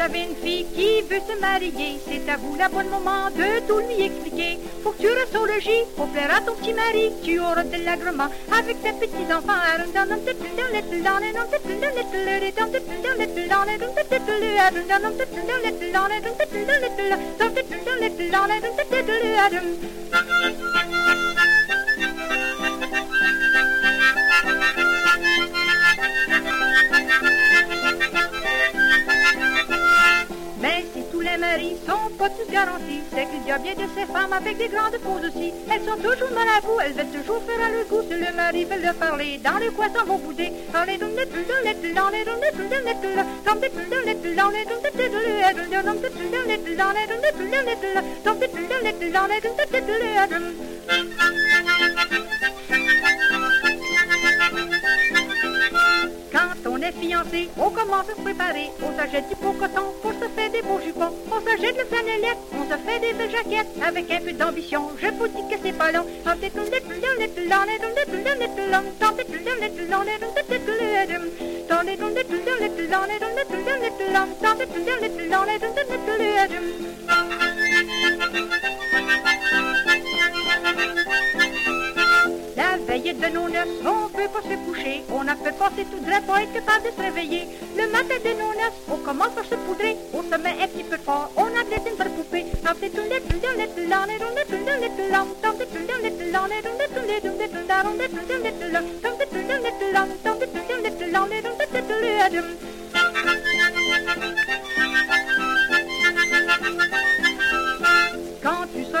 avez une fille qui veut se marier, c'est à vous la bonne moment de tout lui expliquer. Faut que tu restes au logis pour plaire à ton petit mari, tu auras de l'agrément avec tes petits enfants. Pas tous garantis, c'est qu'il y a bien de ces femmes avec des grandes poses aussi. Elles sont toujours dans la boue, elles veulent toujours faire à leur goût. Le mari veut leur parler, dans le coin s'en vont bouder. On commence à se préparer. On s'achète du beau coton, on se fait des beaux jupons. On s'achète le flanellette, on se fait des belles jaquettes. Avec un peu d'ambition, je vous dis que c'est pas long. De nos on peut pas se coucher. On a fait passer tout droit pour être capable de se réveiller. Le matin de nos noces, on commence par se poudrer. On se met un petit peu fort, on a peut-être une poupée.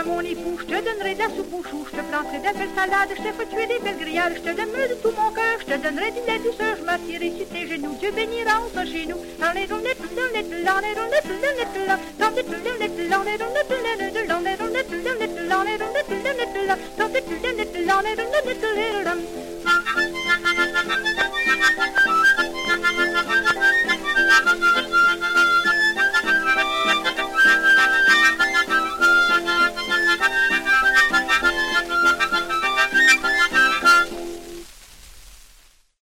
mon époux, je te donnerai de la soupe je te planterai de la belle salade, je te ferai des belles grillades, je te donnerai de tout mon cœur, je te donnerai de la douceur, je m'attierai sur tes genoux, Dieu bénira enfin chez nous. Thank you.